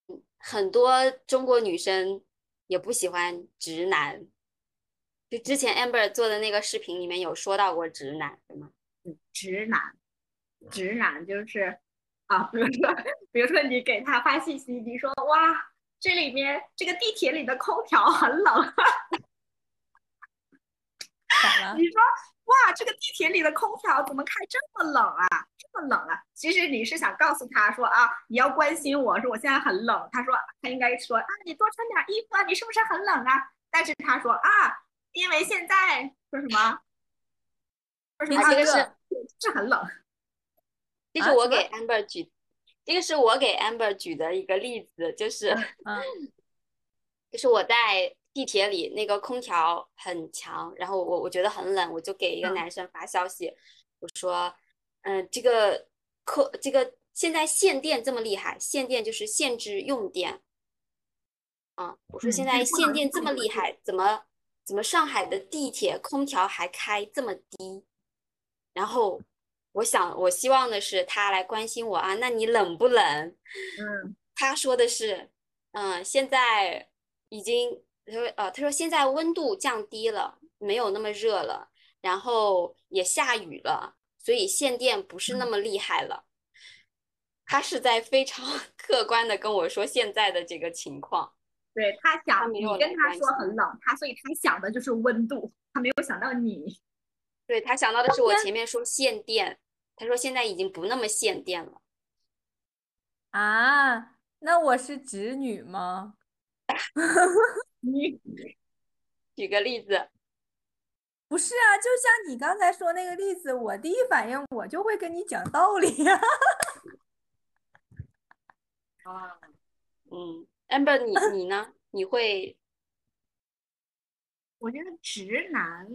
嗯，很多中国女生也不喜欢直男，就之前 Amber 做的那个视频里面有说到过直男，对吗？嗯直男，直男就是啊，比如说，比如说你给他发信息，你说哇，这里面这个地铁里的空调很冷？你说哇，这个地铁里的空调怎么开这么冷啊？这么冷啊？其实你是想告诉他说啊，你要关心我，说我现在很冷。他说他应该说啊，你多穿点衣服啊，你是不是很冷啊？但是他说啊，因为现在说什么？说什么？啊这个是是很冷。这是我给 Amber 举，这个是我给 Amber 举的一个例子，就是嗯就是我在地铁里那个空调很强，然后我我觉得很冷，我就给一个嗯男生发消息，我说，嗯、这个空这个现在限电这么厉害，限电就是限制用电，啊，我说嗯现在限电这么厉害，怎么怎么上海的地铁空调还开这么低？然后我想，我希望的是他来关心我啊，那你冷不冷？嗯他说的是，嗯，现在已经，他说，呃，他说现在温度降低了，没有那么热了，然后也下雨了，所以限电不是那么厉害了。他是在非常 客观的跟我说现在的这个情况。对他他想你跟他说很冷，他所以他想的就是温度，他没有想到你。对，他想到的是我前面说限电，他说现在已经不那么限电了。啊，那我是直女吗？你举个例子，不是啊，就像你刚才说那个例子，我第一反应我就会跟你讲道理呀、啊，嗯，amber 你你呢？你会我觉得直男，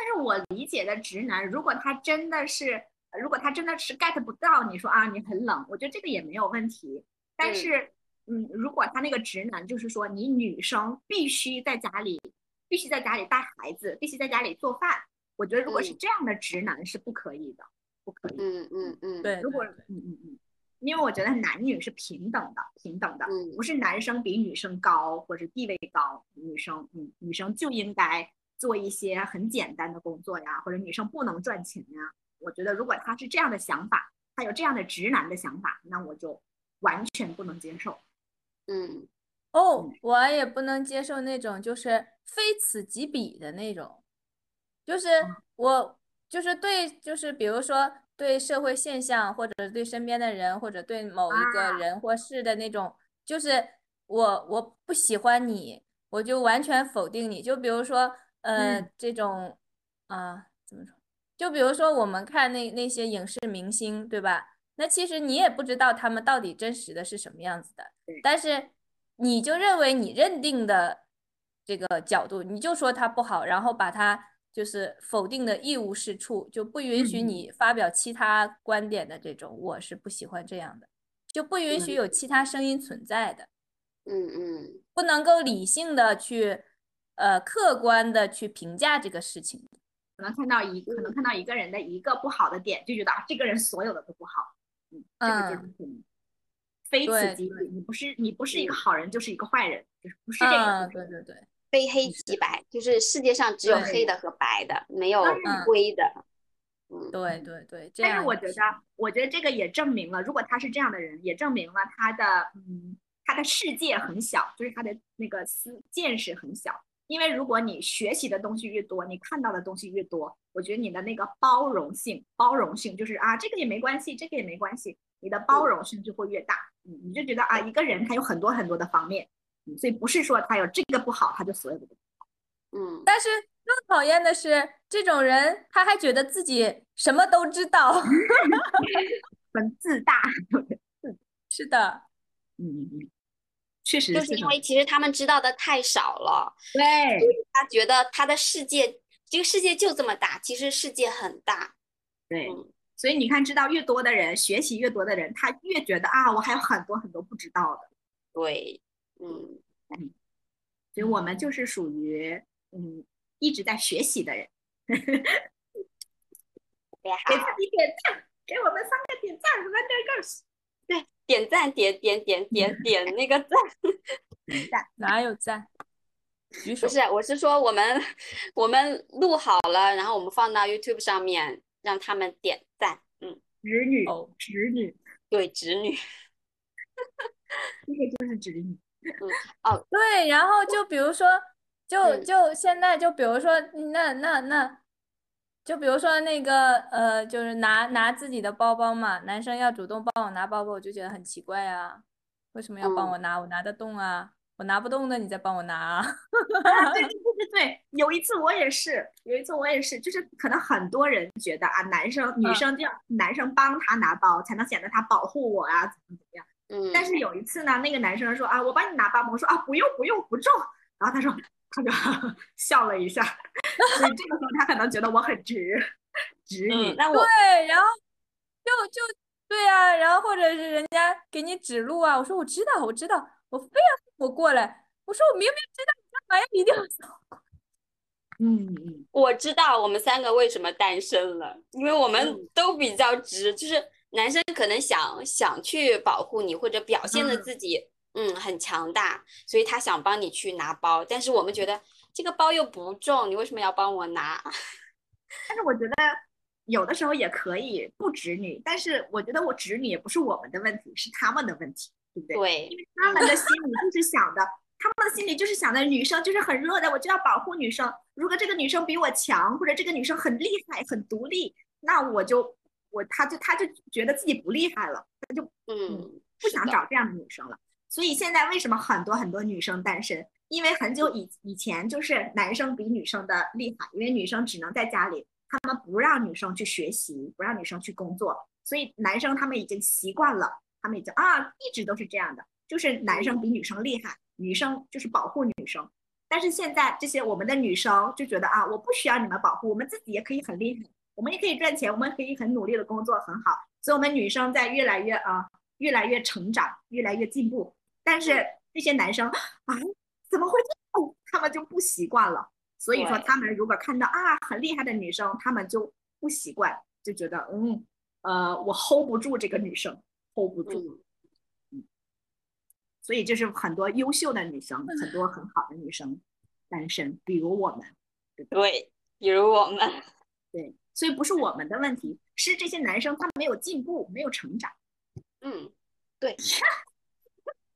但是我理解的直男，如果他真的是，如果他真的是 get 不到你说啊你很冷，我觉得这个也没有问题。但嗯。是，嗯，如果他那个直男就是说你女生必须在家里，必须在家里带孩子，必须在家里做饭，我觉得如果是嗯。这样的直男是不可以的，不可以。嗯嗯嗯，对，如果嗯嗯嗯，因为我觉得男女是平等的，平等的，嗯。不是男生比女生高或者地位高，女生嗯女生就应该做一些很简单的工作呀，或者女生不能赚钱呀。我觉得如果他是这样的想法，他有这样的直男的想法，那我就完全不能接受。嗯哦，我也不能接受那种就是非此即彼的那种，就是我就是对，就是比如说对社会现象，或者对身边的人，或者对某一个啊人或事的那种，就是我我不喜欢你，我就完全否定你。就比如说呃嗯这种啊怎么说？就比如说我们看那那些影视明星，对吧？那其实你也不知道他们到底真实的是什么样子的。对但是你就认为你认定的这个角度，你就说他不好，然后把他就是否定的一无是处，就不允许嗯你发表其他观点的这种，我是不喜欢这样的，就不允许有其他声音存在的，嗯嗯不能够理性的去呃客观的去评价这个事情。可能看到一可能看到一个人的一个不好的点，就觉得啊这个人所有的都不好，嗯，这个就是很非此即彼。你不是你不是一个好人，就是一个坏人，就是不是这个。嗯，对对对，非黑即白，就是世界上只有黑的和白的，没有嗯灰的。嗯对对对，但是我觉得，我觉得这个也证明了，如果他是这样的人，也证明了他的嗯，他的世界很小，就是他的那个思见识很小。因为如果你学习的东西越多，你看到的东西越多，我觉得你的那个包容性，包容性就是啊，这个也没关系，这个也没关系，你的包容性就会越大。嗯，你就觉得啊，一个人他有很多很多的方面，嗯，所以不是说他有这个不好，他就所有的都不好。嗯，但是更讨厌的是，这种人他还觉得自己什么都知道。很自大。是的，嗯嗯嗯，确实就是因为其实他们知道的太少了，对。他觉得他的世界，这个世界就这么大，其实世界很大。对嗯，所以你看，知道越多的人，学习越多的人，他越觉得啊，我还有很多很多不知道的。对，嗯，所以我们就是属于嗯一直在学习的人。对给好，自己点赞，给我们三个点赞，Wonder Girls。点赞点点点点点那个赞，赞，哪有赞？举手不。是，我是说我们 我们录好了，然后我们放到 YouTube 上面，让他们点赞。嗯，侄女，哦侄女，对，侄女，这个就是侄女。嗯，哦对，然后就比如说，就嗯就现在就比如说，那那那，就比如说那个呃，就是拿拿自己的包包嘛，男生要主动帮我拿包包，我就觉得很奇怪啊，为什么要帮嗯我拿？我拿得动啊，我拿不动的你再帮我拿啊。啊，对对 对对对，有一次我也是，有一次我也是，就是可能很多人觉得啊，男生女嗯生就要男生帮他拿包，才能显得他保护我啊，怎么怎么样。嗯，但是有一次呢，那个男生说啊，我帮你拿包包，我说啊，不用不用不重，然后他说他就 笑了一下，所以这个时候他可能觉得我很直直女嗯，，那。我对，然后就就对啊，然后或者是人家给你指路啊，我说我知道，我知道，我非要我过来，我说我明明知道玩意一定要扫。嗯嗯，我知道我们三个为什么单身了，因为我们嗯。都比较直，就是男生可能想想去保护你，或者表现的嗯。自己嗯很强大，所以他想帮你去拿包，但是我们觉得这个包又不重，你为什么要帮我拿？但是我觉得有的时候也可以不直女，但是我觉得我侄女也不是我们的问题，是他们的问题，对不对？对因为他们的心里就是想的，他们的心里就是想的，女生就是很弱的，我就要保护女生。如果这个女生比我强，或者这个女生很厉害、很独立，那我就我他就他就觉得自己不厉害了，他就嗯，不想找这样的女生了。所以现在为什么很多很多女生单身？因为很久以以前就是男生比女生的厉害，因为女生只能在家里，他们不让女生去学习，不让女生去工作，所以男生他们已经习惯了，他们已经啊一直都是这样的，就是男生比女生厉害，女生就是保护女生。但是现在这些我们的女生就觉得啊，我不需要你们保护，我们自己也可以很厉害，我们也可以赚钱，我们可以很努力的工作，很好。所以我们女生在越来越啊，越来越成长，越来越进步。但是这些男生啊，怎么会这样？他们就不习惯了。所以说，他们如果看到啊很厉害的女生，他们就不习惯，就觉得嗯呃我 hold 不住这个女生，hold 不住。嗯，所以就是很多优秀的女生，很多很好的女生单身，比如我们。对，比如我们，对，所以不是我们的问题，是这些男生他没有进步，没有成长。嗯，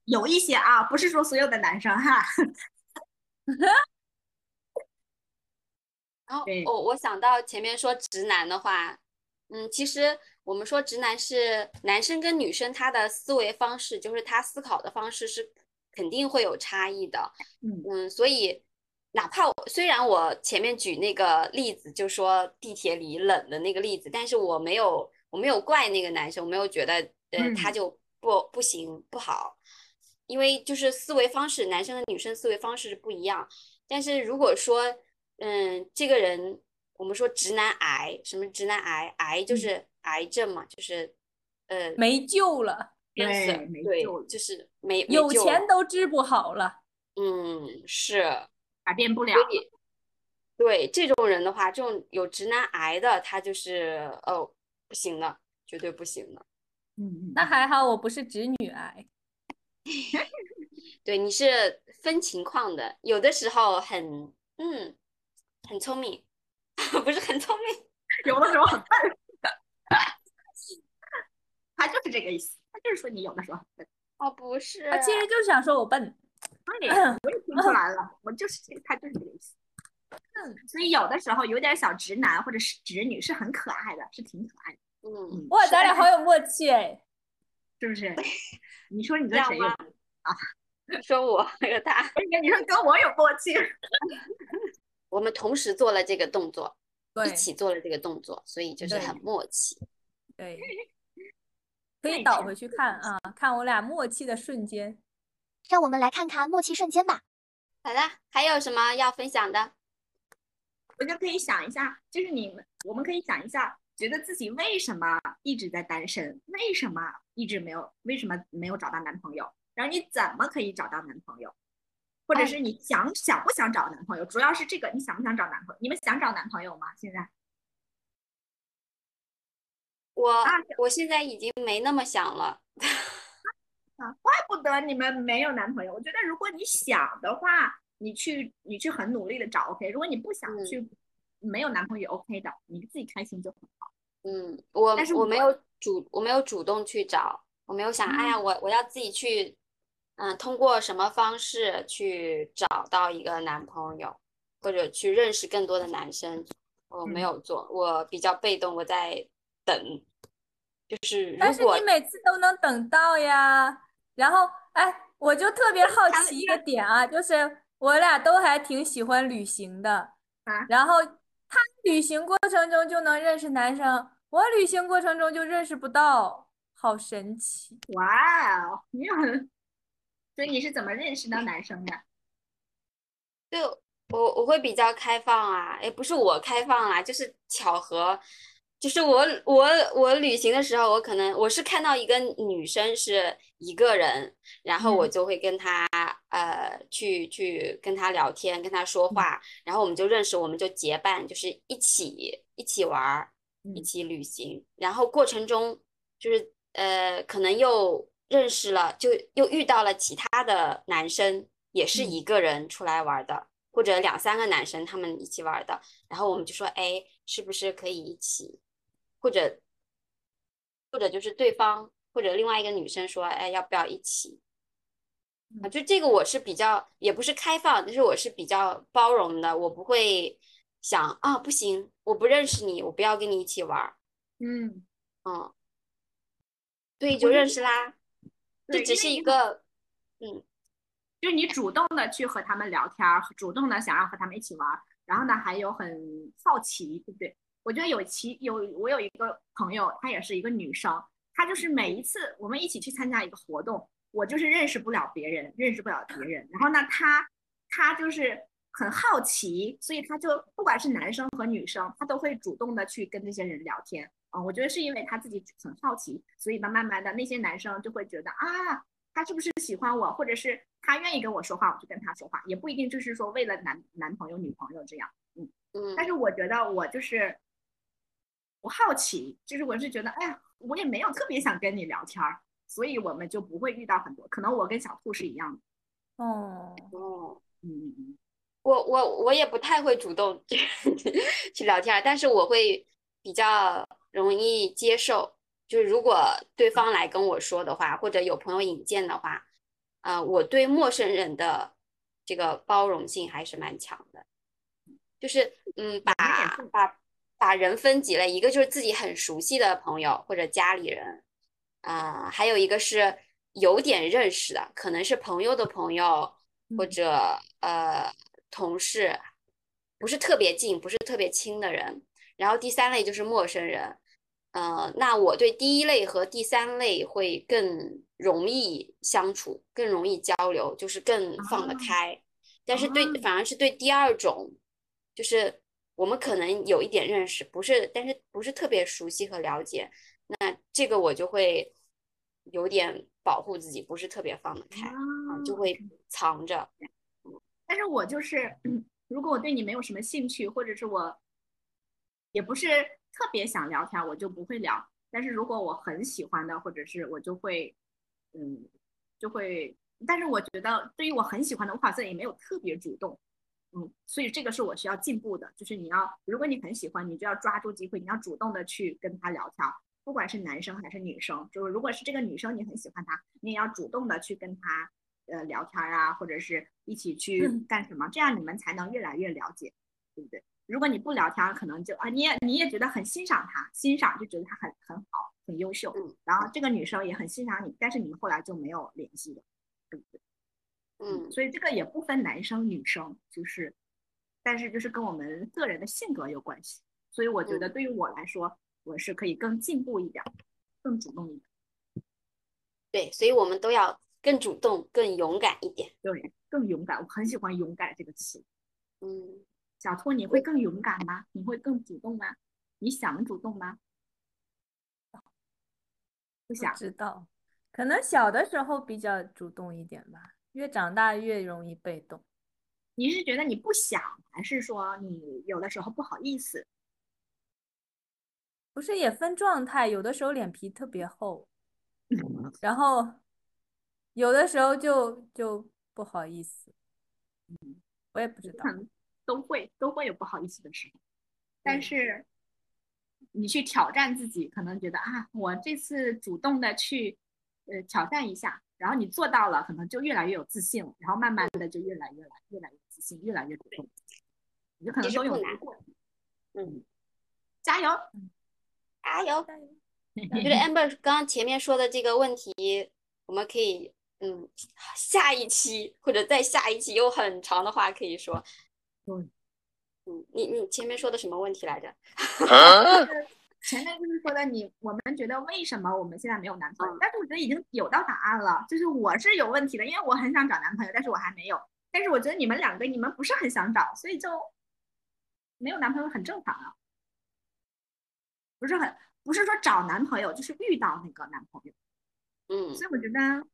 有一些啊，不是说所有的男生哈。然后对我我想到前面说直男的话，嗯，其实我们说直男是男生跟女生他的思维方式，就是他思考的方式是肯定会有差异的，嗯嗯，所以哪怕我虽然我前面举那个例子，就说地铁里冷的那个例子，但是我没有我没有怪那个男生，我没有觉得呃他嗯就不不行不好，因为就是思维方式，男生和女生思维方式是不一样。但是如果说，嗯，这个人我们说直男癌，什么直男癌，癌就嗯是癌症嘛，就是呃没救了，对没对救了就是没没有钱都治不好了。嗯是。改变不了对这种人的话，这种有直男癌的，他就是哦不行的，绝对不行的。嗯嗯，那还好我不是直女癌，对，你是分情况的，有的时候很嗯很聪明，不是很聪明，有的时候很笨。他就是这个意思，他就是说你有的时候很笨。哦不是，他其实就是想说我笨。对，我也听出来了，我就是这，他就是这个意思。嗯，所以有的时候有点小直男或者是直女是很可爱的，是挺可爱的，嗯哇，咱俩好有默契哎！是不是？你说你这样跟谁有？吗你说我和他，你说跟我有默契？我们同时做了这个动作，一起做了这个动作，所以就是很默契。对，可以倒回去看啊，看我俩默契的瞬间。让我们来看看默契瞬间吧。好的，还有什么要分享的？我就可以想一下，就是你们，我们可以想一下，觉得自己为什么一直在单身，为什么一直没有，为什么没有找到男朋友，然后你怎么可以找到男朋友，或者哎是你想想不想找男朋友，主要是这个，你想不想找男朋友？你们想找男朋友吗？现在？我啊我现在已经没那么想了。啊，怪不得你们没有男朋友。我觉得如果你想的话，你去你去很努力的找 OK。如果你不想嗯去，没有男朋友 OK 的，你自己开心就很好。嗯，我但是我我没有主我没有主动去找，我没有想，哎呀，我我要自己去，嗯，通过什么方式去找到一个男朋友，或者去认识更多的男生，我没嗯有做，我比较被动，我在等。就是如但是你每次都能等到呀。然后，哎，我就特别好奇一个点啊，就是我俩都还挺喜欢旅行的啊。然后他旅行过程中就能认识男生，我旅行过程中就认识不到，好神奇。哇哦，你很，所以你是怎么认识到男生的？对我我会比较开放啊，也不是我开放啦，就是巧合，就是我我我旅行的时候，我可能我是看到一个女生是一个人，然后我嗯。就会跟她呃去去跟她聊天，跟她说嗯。话，然后我们就认识，我们就结伴，就是一起一起玩儿，一嗯起旅行，然后过程中就是呃可能又认识了，就又遇到了其他的男生，也是嗯一个人出来玩儿的，或者两三个男生他们一起玩儿的，然后我们就说，哎，是不是可以一起？或者或者就是对方或者另外一个女生说，哎，要不要一起？啊，嗯就这个我是比较也不是开放，但是我是比较包容的，我不会想啊，不行，我不认识你，我不要跟你一起玩儿，嗯，嗯，对，就认识啦，这只是一个，嗯。就是你主动的去和他们聊天儿，主动的想要和他们一起玩儿，然后呢还有很好奇，对不对？我觉得有其有我有一个朋友，她也是一个女生，她就是每一次我们一起去参加一个活动，我就是认识不了别人，认识不了别人，然后呢她她就是很好奇，所以他就不管是男生和女生，他都会主动的去跟这些人聊天。嗯，我觉得是因为他自己很好奇，所以呢，慢慢的那些男生就会觉得啊，他是不是喜欢我，或者是他愿意跟我说话，我就跟他说话，也不一定就是说为了男男朋友、女朋友这样。嗯但是我觉得我就是我好奇，就是我是觉得，哎呀，我也没有特别想跟你聊天儿，所以我们就不会遇到很多。可能我跟小兔是一样的。哦，哦。嗯嗯嗯我我我也不太会主动 去聊天儿，但是我会比较容易接受。就是如果对方来跟我说的话，或者有朋友引荐的话，呃，我对陌生人的这个包容性还是蛮强的。就是嗯，把把把人分几类，一个就是自己很熟悉的朋友或者家里人，啊、还有一个是有点认识的，可能是朋友的朋友或嗯者呃同事，不是特别近，不是特别亲的人。然后第三类就是陌生人，呃，那我对第一类和第三类会更容易相处，更容易交流，就是更放得哦开。但是对，哦反而是对第二种，就是我们可能有一点认识，不是，但是不是特别熟悉和了解，那这个我就会有点保护自己，不是特别放得开，啊，就哦会藏着。但是我就是，如果我对你没有什么兴趣，或者是我也不是特别想聊天，我就不会聊。但是如果我很喜欢的，或者是我就会，嗯，就会。但是我觉得，对于我很喜欢的，我好像也没有特别主动，嗯，所以这个是我需要进步的。就是你要，如果你很喜欢，你就要抓住机会，你要主动的去跟他聊天，不管是男生还是女生。就是如果是这个女生你很喜欢她，你也要主动的去跟她呃聊天啊，或者是一起去嗯干什么，这样你们才能越来越了解，对不对？如果你不聊天，可能就啊，你也你也觉得很欣赏他，欣赏就觉得他很很好，很优秀，嗯然后这个女生也很欣赏你，但是你们后来就没有联系了，对不对？嗯所以这个也不分男生女生，就是，但是就是跟我们个人的性格有关系。所以我觉得嗯对于我来说，我是可以更进步一点，更主动一点，对，所以我们都要更主动、更勇敢一点。对，更勇敢。我很喜欢“勇敢”这个词。嗯，小兔，你会更勇敢吗？你会更主动吗？你想主动吗？不不想。知道，可能小的时候比较主动一点吧，越长大越容易被动。你是觉得你不想，还是说你有的时候不好意思？不是也分状态，有的时候脸皮特别厚，然后有的时候就就不好意思。我也不知道可，能都会都会有不好意思的时候，但嗯是你去挑战自己，可能觉得啊，我这次主动的去呃挑战一下，然后你做到了，可能就越来越有自信了，然后慢慢的就越来越来越来越自信，越来越主动，你就可能都有难一个过程。嗯，加油！加油！我觉得 Amber 刚刚前面说的这个问题，我们可以嗯下一期或者再下一期有很长的话可以说。对，嗯，你你前面说的什么问题来着？前面就是说的你，我们觉得为什么我们现在没有男朋友？嗯但是我觉得已经有到答案了，就是我是有问题的，因为我很想找男朋友，但是我还没有。但是我觉得你们两个你们不是很想找，所以就没有男朋友很正常啊。不是很不是说找男朋友，就是遇到那个男朋友。嗯所以我觉得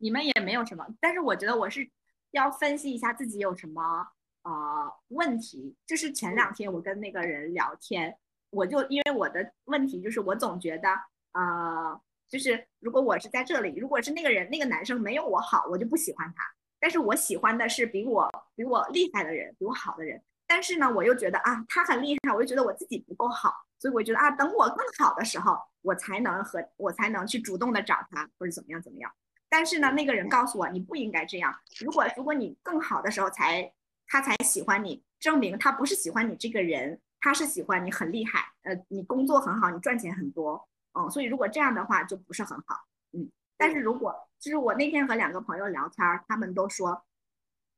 你们也没有什么，但是我觉得我是要分析一下自己有什么呃问题。就是前两天我跟那个人聊天，我就因为我的问题就是我总觉得呃，就是如果我是在这里，如果是那个人那个男生没有我好，我就不喜欢他。但是我喜欢的是比我比我厉害的人，比我好的人。但是呢，我又觉得啊，他很厉害，我又觉得我自己不够好，所以我觉得啊，等我更好的时候，我才能和我才能去主动的找他，或者怎么样怎么样。但是呢，那个人告诉我你不应该这样。如果如果你更好的时候才他才喜欢你，证明他不是喜欢你这个人，他是喜欢你很厉害，呃，你工作很好，你赚钱很多，嗯，所以如果这样的话就不是很好，嗯。但是如果就是我那天和两个朋友聊天儿，他们都说，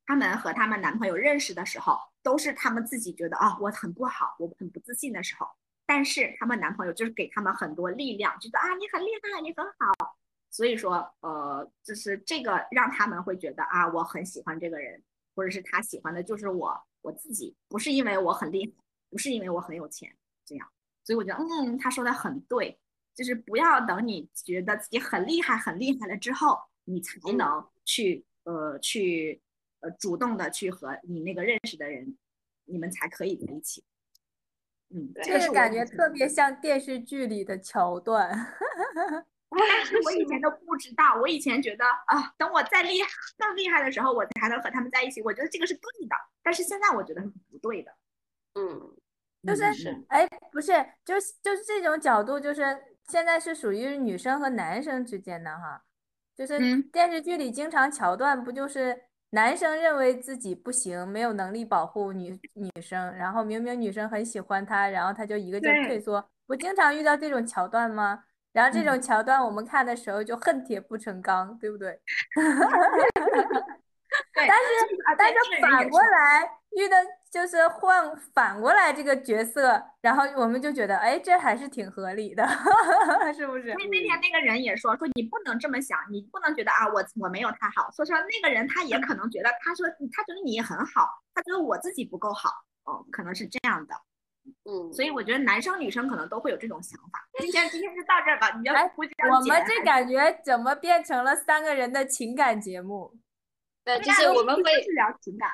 他们和他们男朋友认识的时候，都是他们自己觉得啊、我很不好，我很不自信的时候，但是他们男朋友就是给他们很多力量，觉得啊你很厉害，你很好，所以说呃，就是这个让他们会觉得啊我很喜欢这个人，或者是他喜欢的就是我我自己，不是因为我很厉害，不是因为我很有钱，这样，所以我觉得嗯他说的很对，就是不要等你觉得自己很厉害很厉害了之后，你才能去呃去呃主动的去和你那个认识的人，你们才可以在一起。嗯，对这个感觉特别像电视剧里的桥段。但是我以前都不知道，我以前觉得啊，等我再厉害更厉害的时候，我才能和他们在一起。我觉得这个是对的，但是现在我觉得是不对的。嗯，就是哎，不是，就是就是这种角度，就是现在是属于女生和男生之间的哈，就是嗯电视剧里经常桥段不就是男生认为自己不行，没有能力保护女女生，然后明明女生很喜欢他，然后他就一个劲儿退缩，不经常遇到这种桥段吗？然后这种桥段我们看的时候就恨铁不成钢，对不对？对，但是啊但是反过来遇的就是换反过来这个角色，然后我们就觉得，哎，这还是挺合理的，是不是？那那天那个人也说说你不能这么想，你不能觉得啊我我没有他好。说实话那个人他也可能觉得，他说他觉得你很好，他觉得我自己不够好，哦，可能是这样的。嗯，所以我觉得男生女生可能都会有这种想法。今天今天就到这儿吧，你要哎估计要我们这感觉怎么变成了三个人的情感节目？对，就是我们会去聊情感，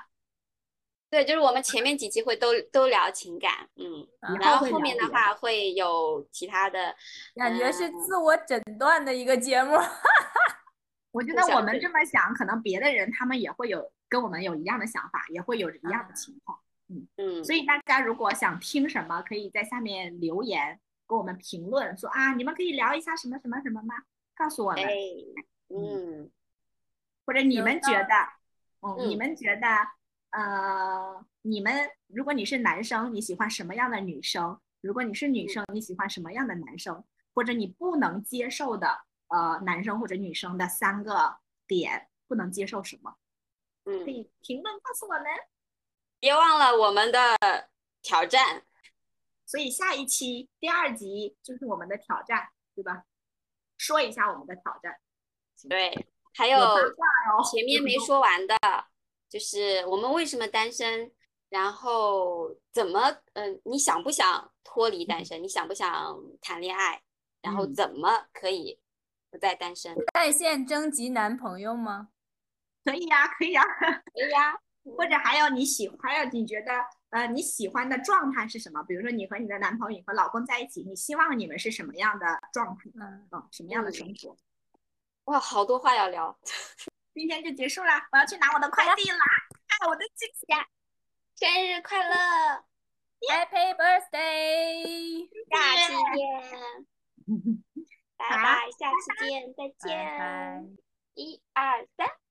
对，就是我们前面几期会都都聊情感，嗯，啊然后后面的话会有其他的，感觉是嗯自我诊断的一个节目。我觉得我们这么想，可能别的人他们也会有跟我们有一样的想法，也会有一样的情况。嗯，所以大家如果想听什么，可以在下面留言给我们评论，说啊，你们可以聊一下什么什么什么吗？告诉我们，哎，嗯，或者你们觉得，嗯，你嗯们觉得，呃，你们如果你是男生，你喜欢什么样的女生？如果你是女生，你喜欢什么样的男生？或者你不能接受的，呃，男生或者女生的三个点，不能接受什么？嗯可嗯，以评论告诉我们。别忘了我们的挑战，所以下一期第二集就是我们的挑战，对吧？说一下我们的挑战。对，还有前面没说完的，就是我们为什么单身，然后怎么，嗯、你想不想脱离单身？你想不想谈恋爱？然后嗯怎么可以不再单身？在线征集男朋友吗？可以呀、可以呀、可以呀，或者还有你喜，还有你觉得，呃，你喜欢的状态是什么？比如说你和你的男朋友、你和老公在一起，你希望你们是什么样的状态？嗯，嗯，什么样的生活？哇，好多话要聊，今天就结束了，我要去拿我的快递啦！啊，我的惊喜！生日快乐，Happy birthday！下期见，拜好拜，下期见，再见，。一二三。